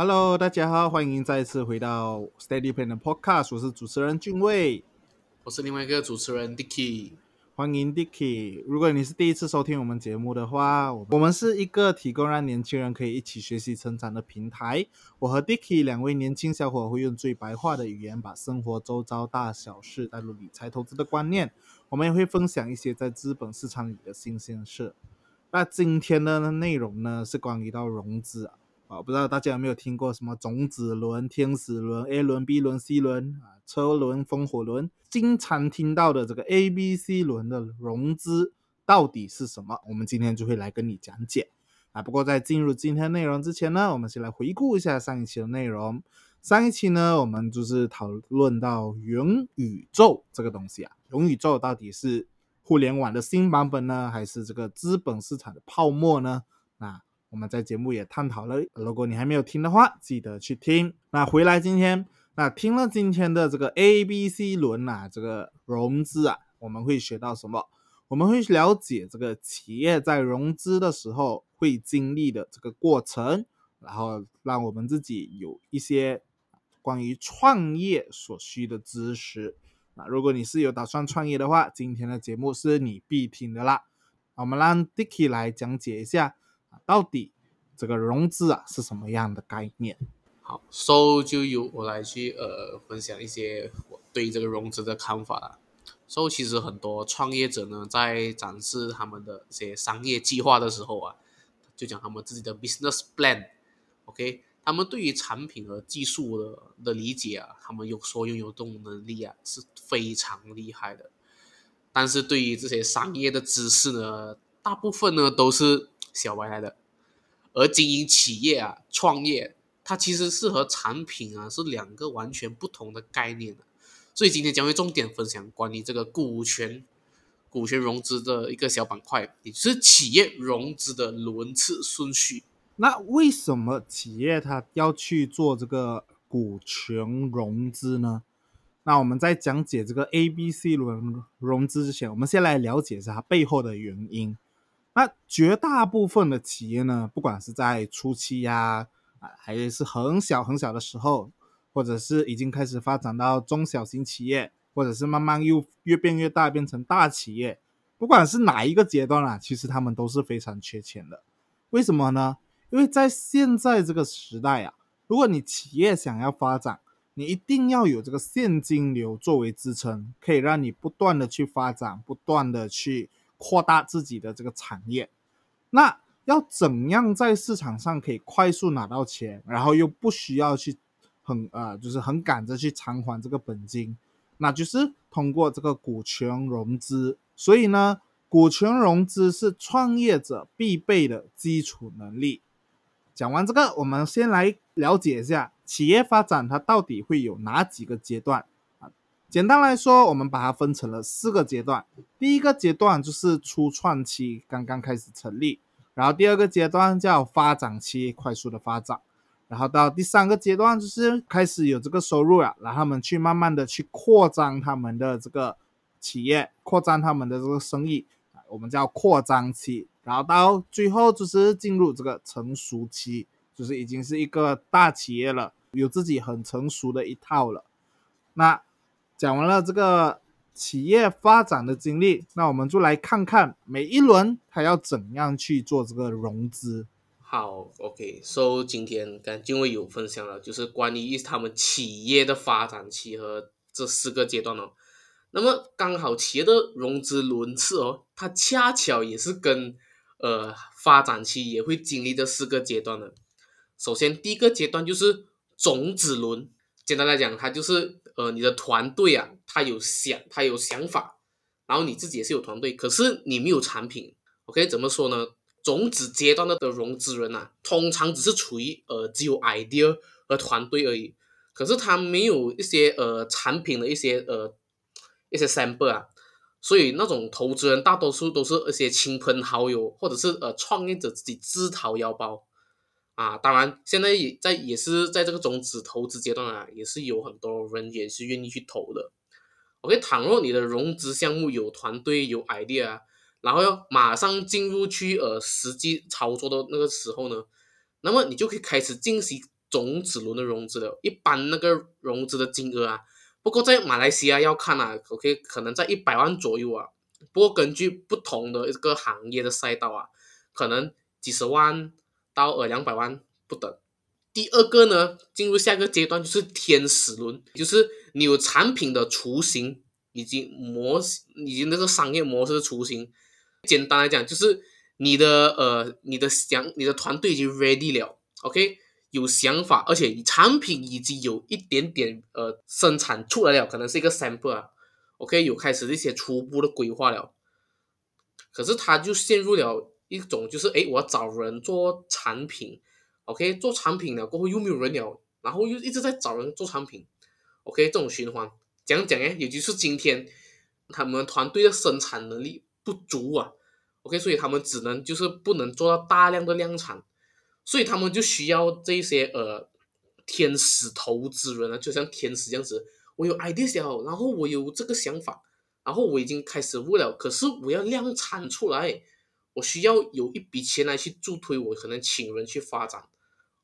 Hello，大家好，欢迎再次回到 Steady Plan 的 Podcast，我是主持人俊卫，我是另外一个主持人 Dicky。欢迎 Dicky。如果你是第一次收听我们节目的话，我们是一个提供让年轻人可以一起学习成长的平台。我和 Dicky 两位年轻小伙会用最白话的语言，把生活周遭大小事带入理财投资的观念。我们也会分享一些在资本市场里的新鲜事。那今天的内容呢，是关于到融资啊。啊，不知道大家有没有听过什么种子轮、天使轮、A 轮、B 轮、C 轮啊，车轮、风火轮，经常听到的这个 A、B、C 轮的融资到底是什么？我们今天就会来跟你讲解啊。不过在进入今天内容之前呢，我们先来回顾一下上一期的内容。上一期呢，我们就是讨论到元宇宙这个东西啊，元宇宙到底是互联网的新版本呢，还是这个资本市场的泡沫呢？我们在节目也探讨了，如果你还没有听的话，记得去听。那回来今天，那听了今天的这个 A、B、C 轮啊，这个融资啊，我们会学到什么？我们会了解这个企业在融资的时候会经历的这个过程，然后让我们自己有一些关于创业所需的知识。那如果你是有打算创业的话，今天的节目是你必听的啦。我们让 Dicky 来讲解一下。到底这个融资啊是什么样的概念？好，so 就由我来去呃分享一些我对这个融资的看法了。so 其实很多创业者呢在展示他们的一些商业计划的时候啊，就讲他们自己的 business plan，OK，他们对于产品和技术的的理解啊，他们有所拥有这种能力啊是非常厉害的。但是对于这些商业的知识呢，大部分呢都是。小白来的，而经营企业啊，创业，它其实是和产品啊是两个完全不同的概念的。所以今天将会重点分享关于这个股权、股权融资的一个小板块，也是企业融资的轮次顺序。那为什么企业它要去做这个股权融资呢？那我们在讲解这个 A、B、C 轮融资之前，我们先来了解一下它背后的原因。那绝大部分的企业呢，不管是在初期呀，啊，还是很小很小的时候，或者是已经开始发展到中小型企业，或者是慢慢又越变越大，变成大企业，不管是哪一个阶段啊，其实他们都是非常缺钱的。为什么呢？因为在现在这个时代啊，如果你企业想要发展，你一定要有这个现金流作为支撑，可以让你不断的去发展，不断的去。扩大自己的这个产业，那要怎样在市场上可以快速拿到钱，然后又不需要去很呃，就是很赶着去偿还这个本金，那就是通过这个股权融资。所以呢，股权融资是创业者必备的基础能力。讲完这个，我们先来了解一下企业发展它到底会有哪几个阶段。简单来说，我们把它分成了四个阶段。第一个阶段就是初创期，刚刚开始成立；然后第二个阶段叫发展期，快速的发展；然后到第三个阶段就是开始有这个收入了，然后他们去慢慢的去扩张他们的这个企业，扩张他们的这个生意，我们叫扩张期。然后到最后就是进入这个成熟期，就是已经是一个大企业了，有自己很成熟的一套了。那讲完了这个企业发展的经历，那我们就来看看每一轮它要怎样去做这个融资。好，OK，so 今天跟金卫有分享了，就是关于他们企业的发展期和这四个阶段哦。那么刚好企业的融资轮次哦，它恰巧也是跟呃发展期也会经历这四个阶段的。首先第一个阶段就是种子轮，简单来讲，它就是。呃，你的团队啊，他有想，他有想法，然后你自己也是有团队，可是你没有产品，OK？怎么说呢？种子阶段的的融资人啊，通常只是处于呃只有 idea 和团队而已，可是他没有一些呃产品的一些呃一些 sample 啊，所以那种投资人大多数都是一些亲朋好友或者是呃创业者自己自掏腰包。啊，当然，现在也在也是在这个种子投资阶段啊，也是有很多人也是愿意去投的。OK，倘若你的融资项目有团队有 idea，然后要马上进入去呃实际操作的那个时候呢，那么你就可以开始进行种子轮的融资了，一般那个融资的金额啊，不过在马来西亚要看啊，OK，可能在一百万左右啊。不过根据不同的一个行业的赛道啊，可能几十万到呃两百万不等。第二个呢，进入下一个阶段就是天使轮，就是你有产品的雏形以及模以及那个商业模式的雏形。简单来讲，就是你的呃你的想你的团队已经 ready 了，OK，有想法，而且产品已经有一点点呃生产出来了，可能是一个 sample 啊，OK，有开始一些初步的规划了。可是他就陷入了一种就是哎，我要找人做产品。OK，做产品了过后又没有人了，然后又一直在找人做产品。OK，这种循环讲讲哎，也就是今天他们团队的生产能力不足啊。OK，所以他们只能就是不能做到大量的量产，所以他们就需要这些呃天使投资人啊，就像天使这样子。我有 idea，然后我有这个想法，然后我已经开始做了，可是我要量产出来，我需要有一笔钱来去助推，我可能请人去发展。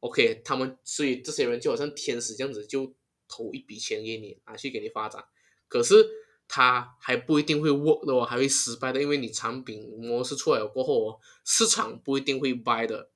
OK，他们所以这些人就好像天使这样子，就投一笔钱给你啊，去给你发展。可是他还不一定会 work 的哦，还会失败的，因为你产品模式出来了过后哦，市场不一定会 buy 的。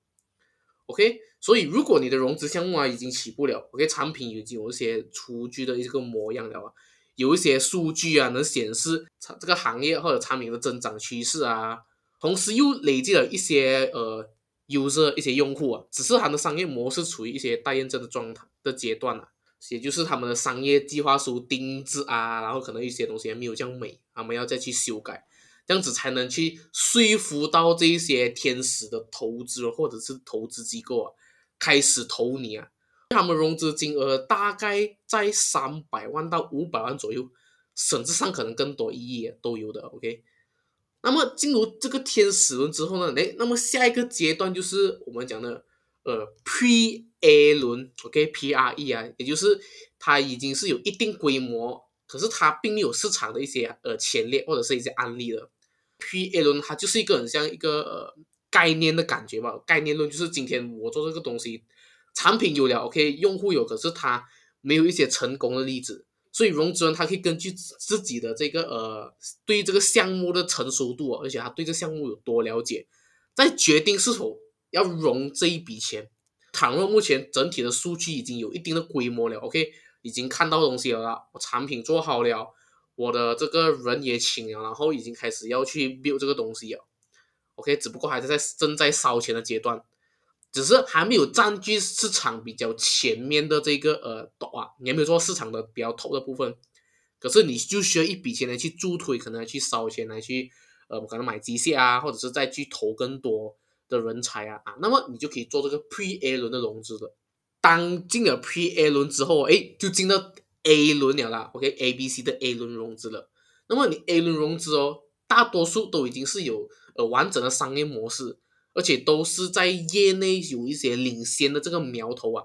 OK，所以如果你的融资项目啊已经起步了，OK，产品已经有一些雏具的一个模样了啊，有一些数据啊能显示这个行业或者产品的增长趋势啊，同时又累积了一些呃。user 一些用户啊，只是他的商业模式处于一些待验证的状态的阶段啊，也就是他们的商业计划书定制啊，然后可能一些东西还没有这样美，他们要再去修改，这样子才能去说服到这一些天使的投资或者是投资机构啊，开始投你啊，他们融资金额大概在三百万到五百万左右，甚至上可能更多一亿都有的，OK。那么进入这个天使轮之后呢？哎，那么下一个阶段就是我们讲的呃 Pre A 轮，OK，P R E 啊，也就是它已经是有一定规模，可是它并没有市场的一些呃前列或者是一些案例的。P A 轮它就是一个很像一个呃概念的感觉吧，概念论就是今天我做这个东西，产品有了，OK，用户有，可是它没有一些成功的例子。所以融资人他可以根据自己的这个呃对这个项目的成熟度，而且他对这项目有多了解，再决定是否要融这一笔钱。倘若目前整体的数据已经有一定的规模了，OK，已经看到东西了，我产品做好了，我的这个人也请了，然后已经开始要去 build 这个东西了，OK，只不过还是在正在烧钱的阶段。只是还没有占据市场比较前面的这个呃多啊，你还没有做市场的比较头的部分，可是你就需要一笔钱来去助推，可能去烧钱来去呃可能买机械啊，或者是再去投更多的人才啊啊，那么你就可以做这个 Pre A 轮的融资的。当进了 Pre A 轮之后，哎，就进到 A 轮了啦，OK，A B C 的 A 轮融资了。那么你 A 轮融资哦，大多数都已经是有呃完整的商业模式。而且都是在业内有一些领先的这个苗头啊。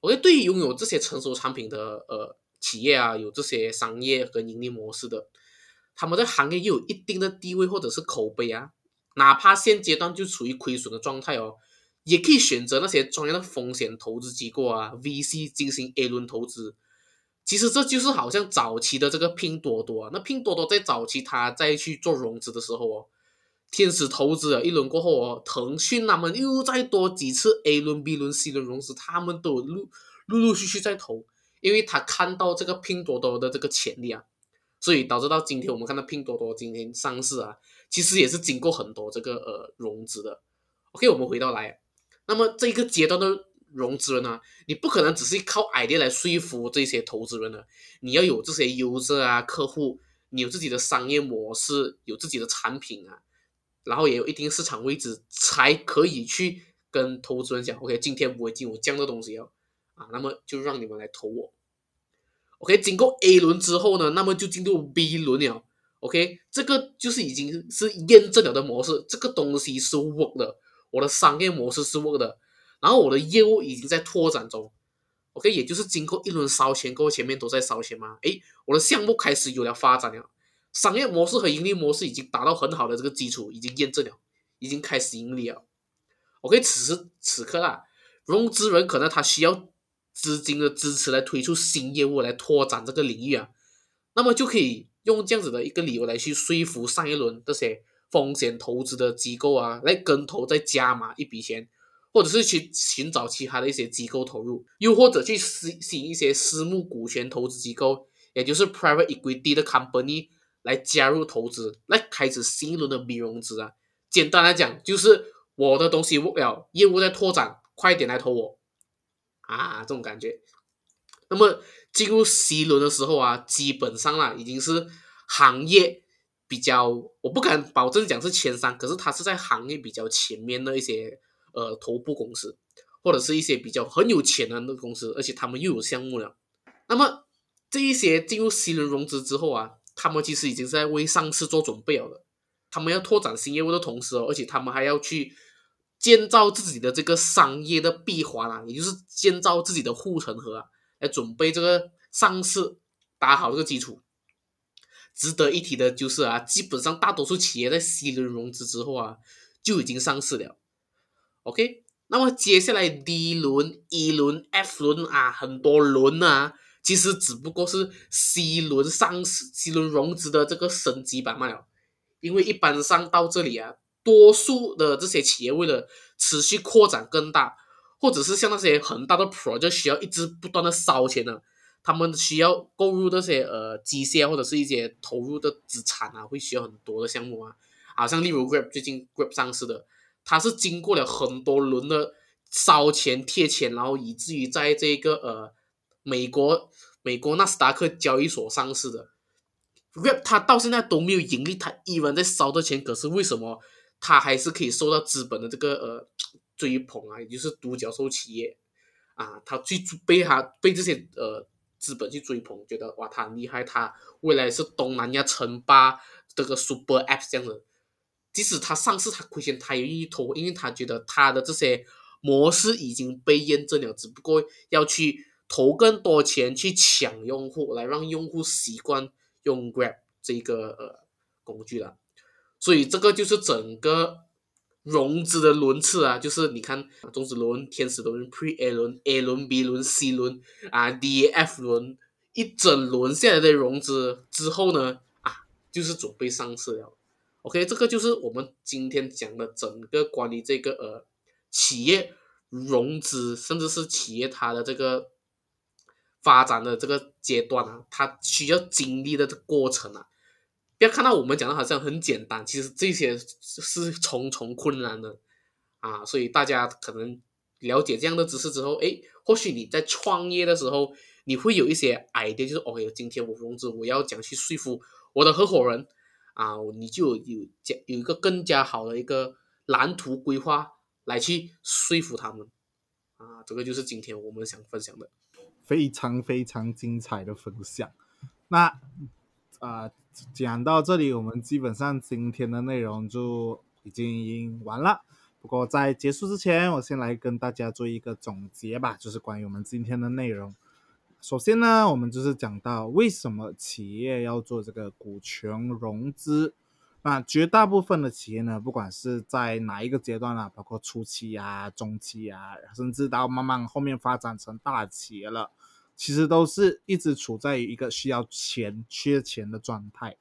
我觉得对于拥有这些成熟产品的呃企业啊，有这些商业和盈利模式的，他们在行业又有一定的地位或者是口碑啊，哪怕现阶段就处于亏损的状态哦，也可以选择那些专业的风险投资机构啊 VC 进行 A 轮投资。其实这就是好像早期的这个拼多多啊，那拼多多在早期它再去做融资的时候哦。天使投资了一轮过后哦，腾讯他们又再多几次 A 轮、B 轮、C 轮融资，他们都陆陆陆续续在投，因为他看到这个拼多多的这个潜力啊，所以导致到今天我们看到拼多多今天上市啊，其实也是经过很多这个呃融资的。OK，我们回到来，那么这一个阶段的融资人呢，你不可能只是靠 idea 来说服这些投资人的，你要有这些优质啊客户，你有自己的商业模式，有自己的产品啊。然后也有一定市场位置，才可以去跟投资人讲，OK，今天不会进我这样的东西哦，啊，那么就让你们来投我，OK，经过 A 轮之后呢，那么就进入 B 轮了，OK，这个就是已经是验证了的模式，这个东西是 work 的，我的商业模式是 work 的，然后我的业务已经在拓展中，OK，也就是经过一轮烧钱过后，前面都在烧钱嘛，诶，我的项目开始有了发展了。商业模式和盈利模式已经达到很好的这个基础，已经验证了，已经开始盈利了。OK，此时此刻啊，融资人可能他需要资金的支持来推出新业务来拓展这个领域啊，那么就可以用这样子的一个理由来去说服上一轮这些风险投资的机构啊，来跟投再加码一笔钱，或者是去寻找其他的一些机构投入，又或者去吸吸引一些私募股权投资机构，也就是 private equity 的 company 来加入投资，来开始新一轮的 B 融资啊。简单来讲，就是我的东西不了，业务在拓展，快点来投我啊！这种感觉。那么进入 C 轮的时候啊，基本上啦，已经是行业比较，我不敢保证讲是前三，可是它是在行业比较前面的一些呃头部公司，或者是一些比较很有钱的那个公司，而且他们又有项目了。那么这一些进入 C 轮融资之后啊，他们其实已经在为上市做准备了的。他们要拓展新业务的同时哦，而且他们还要去建造自己的这个商业的闭环啊，也就是建造自己的护城河啊，来准备这个上市，打好这个基础。值得一提的就是啊，基本上大多数企业在 C 轮融资之后啊，就已经上市了。OK，那么接下来 D 轮、E 轮、F 轮啊，很多轮啊，其实只不过是 C 轮上市、C 轮融资的这个升级版罢了。因为一般上到这里啊，多数的这些企业为了持续扩展更大，或者是像那些很大的 project 需要一直不断的烧钱呢，他们需要购入那些呃机械或者是一些投入的资产啊，会需要很多的项目啊，好像例如 Grab 最近 Grab 上市的，它是经过了很多轮的烧钱贴钱，然后以至于在这个呃美国美国纳斯达克交易所上市的。Grab 它到现在都没有盈利，它依然在烧的钱，可是为什么它还是可以受到资本的这个呃追捧啊？也就是独角兽企业啊，它去被它被这些呃资本去追捧，觉得哇，它很厉害，它未来是东南亚称霸这个 Super App 这样的。即使它上市它亏钱，它也愿意投，因为他觉得它的这些模式已经被验证了，只不过要去投更多钱去抢用户，来让用户习惯。用 Grab 这个呃工具了，所以这个就是整个融资的轮次啊，就是你看种子轮、天使轮、Pre A 轮、A 轮、B 轮、C 轮啊、D、F 轮一整轮下来的融资之后呢，啊，就是准备上市了。OK，这个就是我们今天讲的整个关于这个呃企业融资，甚至是企业它的这个。发展的这个阶段啊，它需要经历的过程啊，不要看到我们讲的好像很简单，其实这些是重重困难的啊。所以大家可能了解这样的知识之后，哎，或许你在创业的时候，你会有一些 idea，就是哦哟，今天我融资，我要讲去说服我的合伙人啊，你就有讲有一个更加好的一个蓝图规划来去说服他们啊。这个就是今天我们想分享的。非常非常精彩的分享。那啊，讲到这里，我们基本上今天的内容就已经完了。不过在结束之前，我先来跟大家做一个总结吧，就是关于我们今天的内容。首先呢，我们就是讲到为什么企业要做这个股权融资。那绝大部分的企业呢，不管是在哪一个阶段啊，包括初期啊、中期啊，甚至到慢慢后面发展成大企业了，其实都是一直处在一个需要钱、缺钱的状态。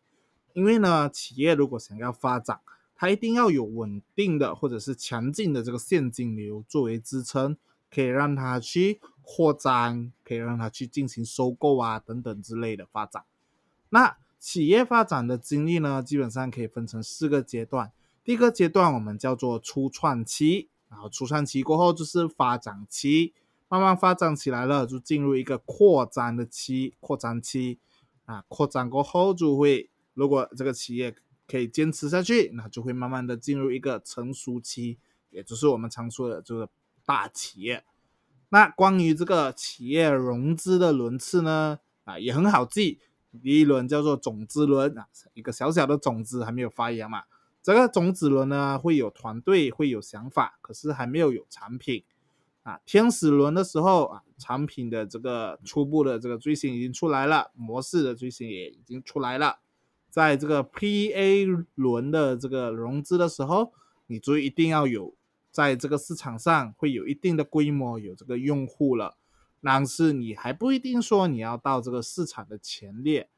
因为呢，企业如果想要发展，它一定要有稳定的或者是强劲的这个现金流作为支撑，可以让它去扩张，可以让它去进行收购啊等等之类的发展。那企业发展的经历呢，基本上可以分成四个阶段。第一个阶段我们叫做初创期，然后初创期过后就是发展期，慢慢发展起来了，就进入一个扩张的期，扩张期啊，扩张过后就会，如果这个企业可以坚持下去，那就会慢慢的进入一个成熟期，也就是我们常说的这个大企业。那关于这个企业融资的轮次呢，啊，也很好记。第一轮叫做种子轮啊，一个小小的种子还没有发芽嘛。这个种子轮呢，会有团队，会有想法，可是还没有有产品啊。天使轮的时候啊，产品的这个初步的这个最新已经出来了，模式的最新也已经出来了。在这个 P A 轮的这个融资的时候，你就一定要有在这个市场上会有一定的规模，有这个用户了，但是你还不一定说你要到这个市场的前列。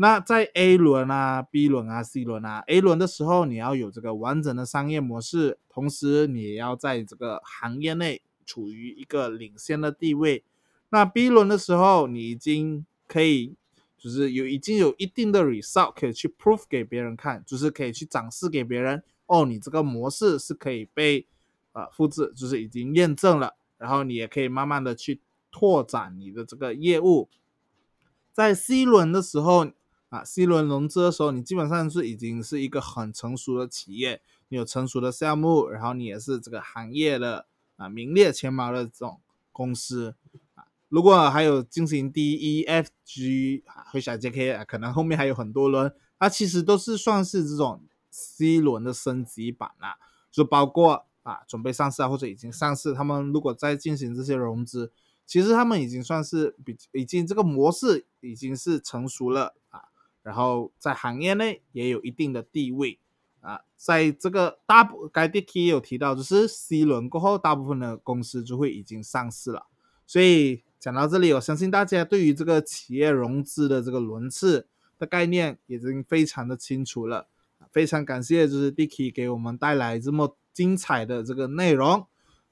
那在 A 轮啊、B 轮啊、C 轮啊，A 轮的时候你要有这个完整的商业模式，同时你也要在这个行业内处于一个领先的地位。那 B 轮的时候，你已经可以就是有已经有一定的 result 可以去 prove 给别人看，就是可以去展示给别人，哦，你这个模式是可以被呃复制，就是已经验证了，然后你也可以慢慢的去拓展你的这个业务。在 C 轮的时候。啊，C 轮融资的时候，你基本上是已经是一个很成熟的企业，你有成熟的项目，然后你也是这个行业的啊名列前茅的这种公司啊。如果还有进行 D、E、F、G 啊，会小 J、K 啊，可能后面还有很多轮，它其实都是算是这种 C 轮的升级版啦，就包括啊准备上市啊或者已经上市，他们如果再进行这些融资，其实他们已经算是比已经这个模式已经是成熟了啊。然后在行业内也有一定的地位啊，在这个大部该 dk 也有提到，就是 C 轮过后，大部分的公司就会已经上市了。所以讲到这里，我相信大家对于这个企业融资的这个轮次的概念已经非常的清楚了。非常感谢就是 Dicky 给我们带来这么精彩的这个内容。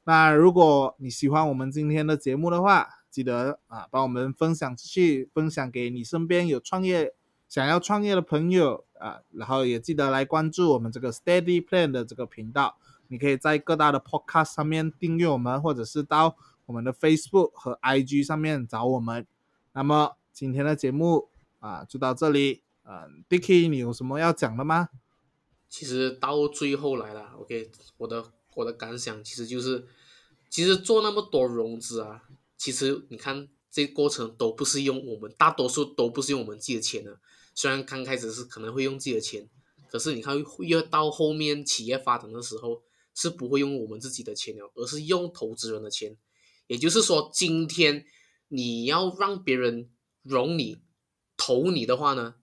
那如果你喜欢我们今天的节目的话，记得啊帮我们分享出去，分享给你身边有创业。想要创业的朋友啊，然后也记得来关注我们这个 Steady Plan 的这个频道。你可以在各大的 Podcast 上面订阅我们，或者是到我们的 Facebook 和 IG 上面找我们。那么今天的节目啊就到这里。嗯，Dicky，你有什么要讲的吗？其实到最后来了，OK，我的我的感想其实就是，其实做那么多融资啊，其实你看这过程都不是用我们，大多数都不是用我们自己的钱的。虽然刚开始是可能会用自己的钱，可是你看越到后面企业发展的时候，是不会用我们自己的钱了，而是用投资人的钱。也就是说，今天你要让别人融你投你的话呢，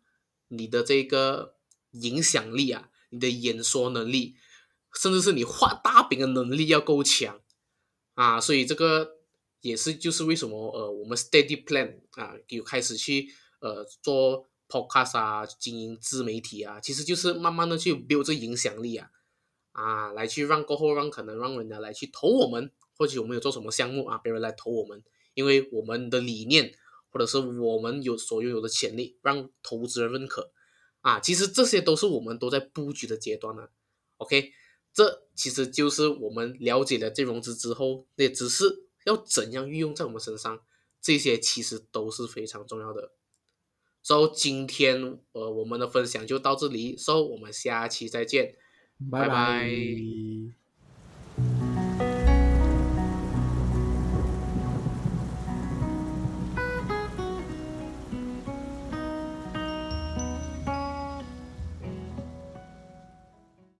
你的这个影响力啊，你的演说能力，甚至是你画大饼的能力要够强啊。所以这个也是就是为什么呃，我们 Steady Plan 啊，有开始去呃做。Podcast 啊，经营自媒体啊，其实就是慢慢的去 build 这影响力啊，啊，来去让过后让可能让人家来去投我们，或者我们有做什么项目啊，别人来投我们，因为我们的理念或者是我们有所拥有的潜力，让投资人认可啊，其实这些都是我们都在布局的阶段呢。OK，这其实就是我们了解了这融资之后，那知识要怎样运用在我们身上，这些其实都是非常重要的。so 今天呃我们的分享就到这里，so 我们下期再见，拜拜。